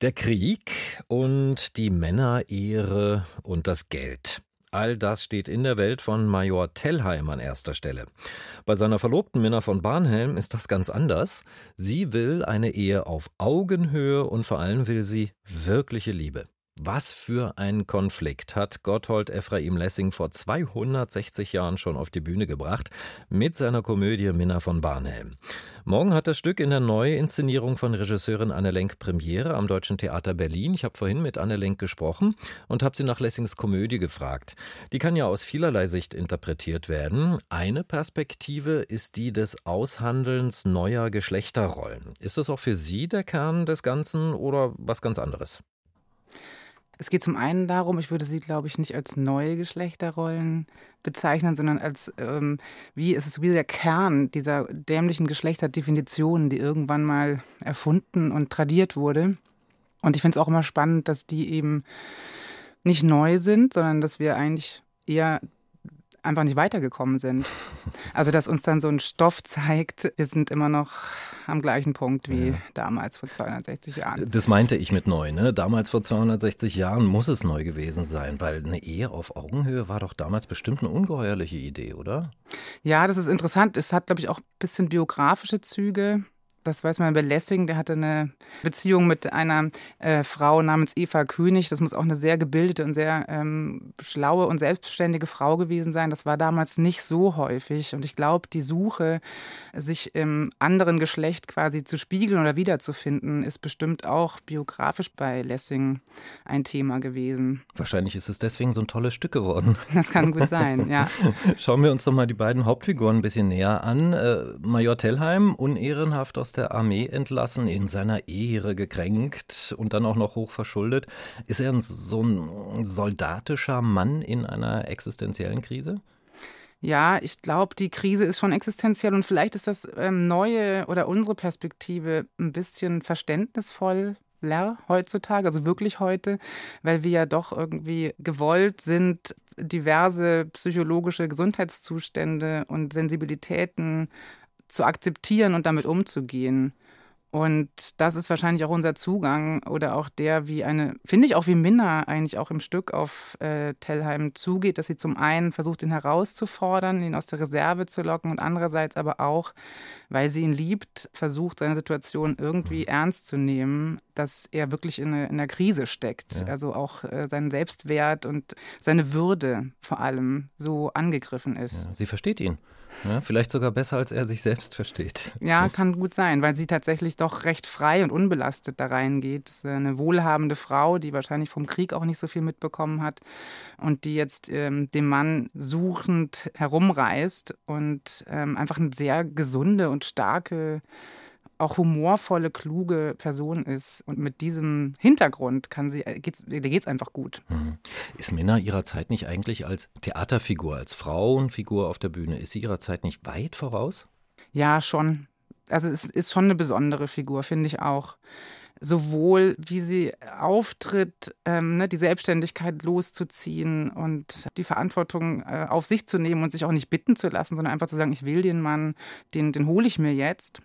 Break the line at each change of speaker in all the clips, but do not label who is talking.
Der Krieg und die Männerehre und das Geld. All das steht in der Welt von Major Tellheim an erster Stelle. Bei seiner Verlobten Minna von Barnhelm ist das ganz anders. Sie will eine Ehe auf Augenhöhe und vor allem will sie wirkliche Liebe. Was für ein Konflikt hat Gotthold Ephraim Lessing vor 260 Jahren schon auf die Bühne gebracht mit seiner Komödie Minna von Barnhelm. Morgen hat das Stück in der Neuinszenierung von Regisseurin Anne Lenk Premiere am Deutschen Theater Berlin. Ich habe vorhin mit Anne Lenk gesprochen und habe sie nach Lessings Komödie gefragt. Die kann ja aus vielerlei Sicht interpretiert werden. Eine Perspektive ist die des Aushandelns neuer Geschlechterrollen. Ist das auch für Sie der Kern des Ganzen oder was ganz anderes?
Es geht zum einen darum, ich würde sie, glaube ich, nicht als neue Geschlechterrollen bezeichnen, sondern als, ähm, wie es ist wie der Kern dieser dämlichen Geschlechterdefinitionen, die irgendwann mal erfunden und tradiert wurde. Und ich finde es auch immer spannend, dass die eben nicht neu sind, sondern dass wir eigentlich eher einfach nicht weitergekommen sind. Also, dass uns dann so ein Stoff zeigt, wir sind immer noch am gleichen Punkt wie ja. damals vor 260 Jahren.
Das meinte ich mit neu, ne? Damals vor 260 Jahren muss es neu gewesen sein, weil eine Ehe auf Augenhöhe war doch damals bestimmt eine ungeheuerliche Idee, oder?
Ja, das ist interessant. Es hat, glaube ich, auch ein bisschen biografische Züge das weiß man bei Lessing, der hatte eine Beziehung mit einer äh, Frau namens Eva König. Das muss auch eine sehr gebildete und sehr ähm, schlaue und selbstständige Frau gewesen sein. Das war damals nicht so häufig. Und ich glaube, die Suche, sich im anderen Geschlecht quasi zu spiegeln oder wiederzufinden, ist bestimmt auch biografisch bei Lessing ein Thema gewesen.
Wahrscheinlich ist es deswegen so ein tolles Stück geworden.
Das kann gut sein, ja.
Schauen wir uns doch mal die beiden Hauptfiguren ein bisschen näher an. Äh, Major Tellheim, unehrenhaft aus aus der Armee entlassen, in seiner Ehre gekränkt und dann auch noch hoch verschuldet. Ist er so ein soldatischer Mann in einer existenziellen Krise?
Ja, ich glaube, die Krise ist schon existenziell und vielleicht ist das ähm, neue oder unsere Perspektive ein bisschen verständnisvoll heutzutage, also wirklich heute, weil wir ja doch irgendwie gewollt sind, diverse psychologische Gesundheitszustände und Sensibilitäten zu akzeptieren und damit umzugehen. Und das ist wahrscheinlich auch unser Zugang oder auch der, wie eine, finde ich auch wie Minna eigentlich auch im Stück auf äh, Tellheim zugeht, dass sie zum einen versucht, ihn herauszufordern, ihn aus der Reserve zu locken und andererseits aber auch, weil sie ihn liebt, versucht, seine Situation irgendwie ernst zu nehmen, dass er wirklich in, eine, in einer Krise steckt. Ja. Also auch äh, sein Selbstwert und seine Würde vor allem so angegriffen ist.
Ja, sie versteht ihn. Ja, vielleicht sogar besser, als er sich selbst versteht.
Ja, kann gut sein, weil sie tatsächlich doch recht frei und unbelastet da reingeht. Das ist eine wohlhabende Frau, die wahrscheinlich vom Krieg auch nicht so viel mitbekommen hat und die jetzt ähm, den Mann suchend herumreist und ähm, einfach eine sehr gesunde und starke auch humorvolle, kluge Person ist. Und mit diesem Hintergrund kann sie, äh, geht's, der geht es einfach gut. Mhm.
Ist Minna ihrer Zeit nicht eigentlich als Theaterfigur, als Frauenfigur auf der Bühne, ist sie ihrer Zeit nicht weit voraus?
Ja, schon. Also es ist schon eine besondere Figur, finde ich auch. Sowohl wie sie auftritt, ähm, ne, die Selbstständigkeit loszuziehen und die Verantwortung äh, auf sich zu nehmen und sich auch nicht bitten zu lassen, sondern einfach zu sagen, ich will den Mann, den, den hole ich mir jetzt.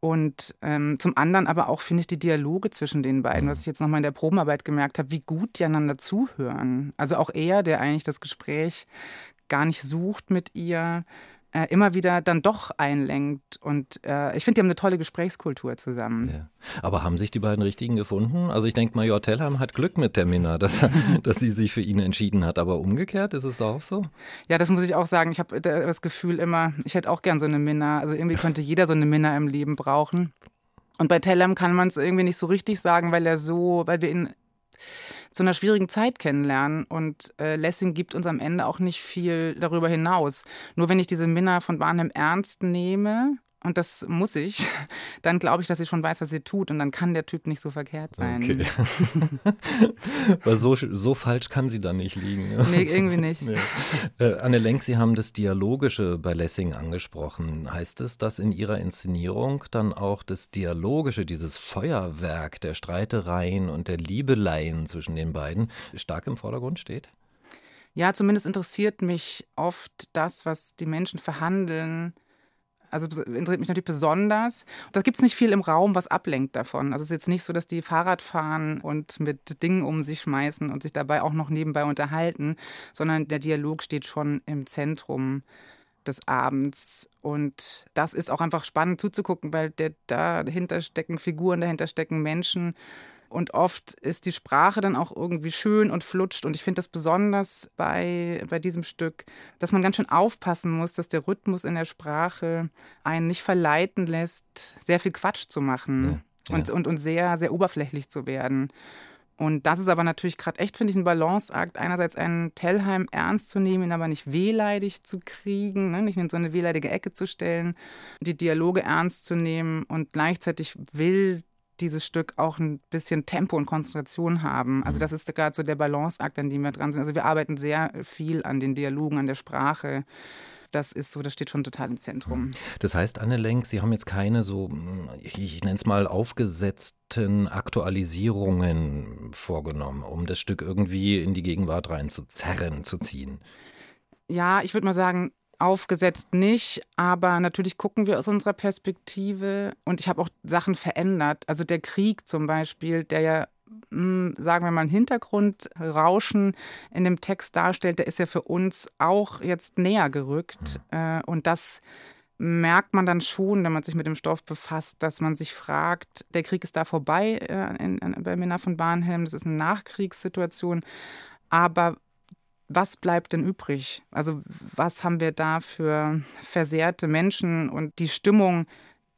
Und ähm, zum anderen aber auch, finde ich, die Dialoge zwischen den beiden, mhm. was ich jetzt nochmal in der Probenarbeit gemerkt habe, wie gut die einander zuhören. Also auch er, der eigentlich das Gespräch gar nicht sucht mit ihr, äh, immer wieder dann doch einlenkt. Und äh, ich finde, die haben eine tolle Gesprächskultur zusammen. Ja.
Aber haben sich die beiden Richtigen gefunden? Also ich denke, Major Tellheim hat Glück mit der Minna, dass, dass sie sich für ihn entschieden hat. Aber umgekehrt ist es auch so?
Ja, das muss ich auch sagen. Ich habe das Gefühl immer, ich hätte auch gern so eine Minna. Also irgendwie könnte jeder so eine Minna im Leben brauchen. Und bei Tellheim kann man es irgendwie nicht so richtig sagen, weil er so, weil wir ihn zu einer schwierigen Zeit kennenlernen. Und äh, Lessing gibt uns am Ende auch nicht viel darüber hinaus. Nur wenn ich diese Minna von Barnhem ernst nehme, und das muss ich, dann glaube ich, dass sie schon weiß, was sie tut und dann kann der Typ nicht so verkehrt sein. Okay.
Weil so, so falsch kann sie dann nicht liegen.
Nee, irgendwie nicht. Nee.
Äh, Anne Lenk, Sie haben das Dialogische bei Lessing angesprochen. Heißt es, dass in Ihrer Inszenierung dann auch das Dialogische, dieses Feuerwerk der Streitereien und der Liebeleien zwischen den beiden stark im Vordergrund steht?
Ja, zumindest interessiert mich oft das, was die Menschen verhandeln, also interessiert mich natürlich besonders. Da gibt es nicht viel im Raum, was ablenkt davon. Also es ist jetzt nicht so, dass die Fahrrad fahren und mit Dingen um sich schmeißen und sich dabei auch noch nebenbei unterhalten, sondern der Dialog steht schon im Zentrum des Abends. Und das ist auch einfach spannend zuzugucken, weil der, dahinter stecken Figuren, dahinter stecken Menschen. Und oft ist die Sprache dann auch irgendwie schön und flutscht. Und ich finde das besonders bei, bei diesem Stück, dass man ganz schön aufpassen muss, dass der Rhythmus in der Sprache einen nicht verleiten lässt, sehr viel Quatsch zu machen ja, ja. Und, und, und sehr, sehr oberflächlich zu werden. Und das ist aber natürlich gerade echt, finde ich, ein Balanceakt, einerseits einen Tellheim ernst zu nehmen, ihn aber nicht wehleidig zu kriegen, ne? nicht in so eine wehleidige Ecke zu stellen, die Dialoge ernst zu nehmen und gleichzeitig will dieses Stück auch ein bisschen Tempo und Konzentration haben. Also mhm. das ist gerade so der Balanceakt, an dem wir dran sind. Also wir arbeiten sehr viel an den Dialogen, an der Sprache das ist so, das steht schon total im Zentrum.
Das heißt, Anne Lenk, Sie haben jetzt keine so, ich nenne es mal, aufgesetzten Aktualisierungen vorgenommen, um das Stück irgendwie in die Gegenwart reinzuzerren, zu ziehen.
Ja, ich würde mal sagen, aufgesetzt nicht, aber natürlich gucken wir aus unserer Perspektive und ich habe auch Sachen verändert. Also der Krieg zum Beispiel, der ja hm, sagen wir mal, ein Hintergrundrauschen in dem Text darstellt, der ist ja für uns auch jetzt näher gerückt. Mhm. Und das merkt man dann schon, wenn man sich mit dem Stoff befasst, dass man sich fragt, der Krieg ist da vorbei äh, in, in, bei Minna von Barnhelm, das ist eine Nachkriegssituation, aber was bleibt denn übrig? Also was haben wir da für versehrte Menschen und die Stimmung,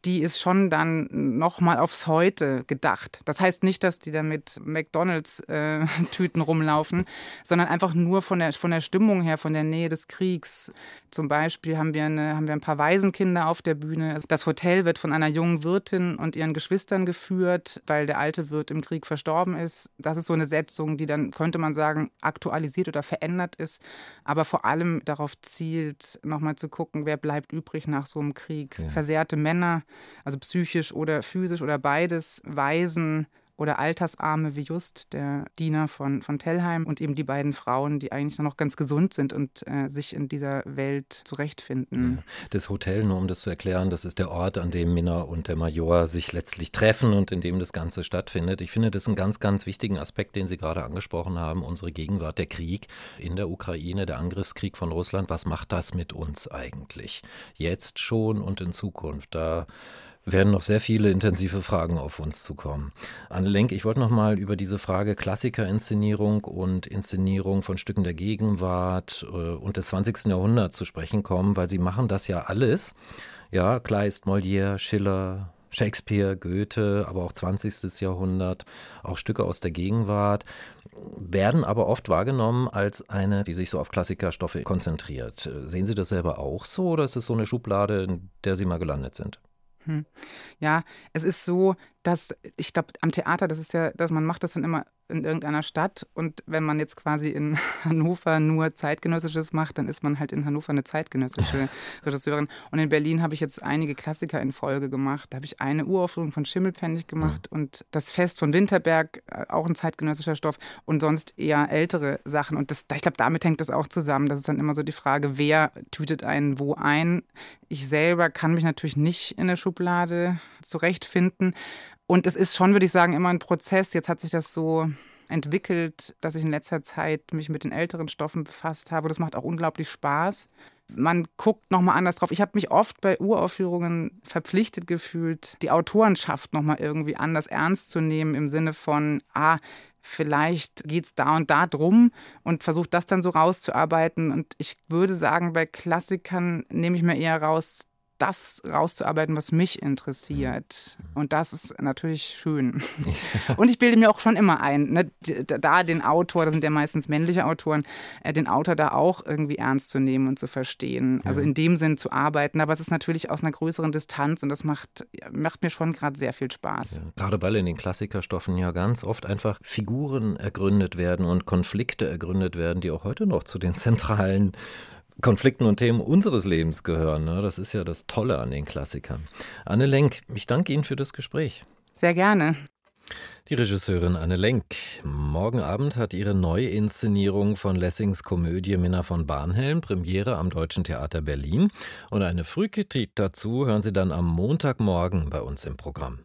die ist schon dann nochmal aufs Heute gedacht. Das heißt nicht, dass die da mit McDonalds-Tüten äh, rumlaufen, sondern einfach nur von der, von der Stimmung her, von der Nähe des Kriegs. Zum Beispiel haben wir, eine, haben wir ein paar Waisenkinder auf der Bühne. Das Hotel wird von einer jungen Wirtin und ihren Geschwistern geführt, weil der alte Wirt im Krieg verstorben ist. Das ist so eine Setzung, die dann, könnte man sagen, aktualisiert oder verändert ist, aber vor allem darauf zielt, nochmal zu gucken, wer bleibt übrig nach so einem Krieg. Ja. Versehrte Männer, also psychisch oder physisch oder beides, Waisen oder Altersarme wie Just, der Diener von, von Tellheim, und eben die beiden Frauen, die eigentlich noch ganz gesund sind und äh, sich in dieser Welt zurechtfinden.
Das Hotel, nur um das zu erklären, das ist der Ort, an dem Minna und der Major sich letztlich treffen und in dem das Ganze stattfindet. Ich finde das einen ganz, ganz wichtigen Aspekt, den Sie gerade angesprochen haben, unsere Gegenwart, der Krieg in der Ukraine, der Angriffskrieg von Russland. Was macht das mit uns eigentlich? Jetzt schon und in Zukunft. Da werden noch sehr viele intensive Fragen auf uns zukommen. Anne Lenk, ich wollte noch mal über diese Frage Klassikerinszenierung und Inszenierung von Stücken der Gegenwart äh, und des 20. Jahrhunderts zu sprechen kommen, weil Sie machen das ja alles. Ja, Kleist, Molière, Schiller, Shakespeare, Goethe, aber auch 20. Jahrhundert, auch Stücke aus der Gegenwart, werden aber oft wahrgenommen als eine, die sich so auf Klassikerstoffe konzentriert. Sehen Sie das selber auch so oder ist es so eine Schublade, in der Sie mal gelandet sind?
Hm. Ja, es ist so, dass ich glaube, am Theater, das ist ja, dass man macht das dann immer in irgendeiner Stadt und wenn man jetzt quasi in Hannover nur zeitgenössisches macht, dann ist man halt in Hannover eine zeitgenössische Regisseurin. Und in Berlin habe ich jetzt einige Klassiker in Folge gemacht. Da habe ich eine Uraufführung von Schimmelpfennig gemacht mhm. und das Fest von Winterberg, äh, auch ein zeitgenössischer Stoff und sonst eher ältere Sachen. Und das, ich glaube, damit hängt das auch zusammen. Das ist dann immer so die Frage, wer tütet einen wo ein. Ich selber kann mich natürlich nicht in der Schublade zurechtfinden. Und es ist schon, würde ich sagen, immer ein Prozess. Jetzt hat sich das so entwickelt, dass ich in letzter Zeit mich mit den älteren Stoffen befasst habe. Das macht auch unglaublich Spaß. Man guckt nochmal anders drauf. Ich habe mich oft bei Uraufführungen verpflichtet gefühlt, die Autorenschaft nochmal irgendwie anders ernst zu nehmen, im Sinne von, ah, vielleicht geht es da und da drum und versucht das dann so rauszuarbeiten. Und ich würde sagen, bei Klassikern nehme ich mir eher raus, das rauszuarbeiten, was mich interessiert. Und das ist natürlich schön. Und ich bilde mir auch schon immer ein, ne, da den Autor, das sind ja meistens männliche Autoren, äh, den Autor da auch irgendwie ernst zu nehmen und zu verstehen. Also in dem Sinn zu arbeiten. Aber es ist natürlich aus einer größeren Distanz und das macht, macht mir schon gerade sehr viel Spaß. Ja,
gerade weil in den Klassikerstoffen ja ganz oft einfach Figuren ergründet werden und Konflikte ergründet werden, die auch heute noch zu den zentralen Konflikten und Themen unseres Lebens gehören. Ne? Das ist ja das Tolle an den Klassikern. Anne Lenk, ich danke Ihnen für das Gespräch.
Sehr gerne.
Die Regisseurin Anne Lenk. Morgen Abend hat ihre Neuinszenierung von Lessings Komödie Minna von Barnhelm Premiere am Deutschen Theater Berlin. Und eine Frühkritik dazu hören Sie dann am Montagmorgen bei uns im Programm.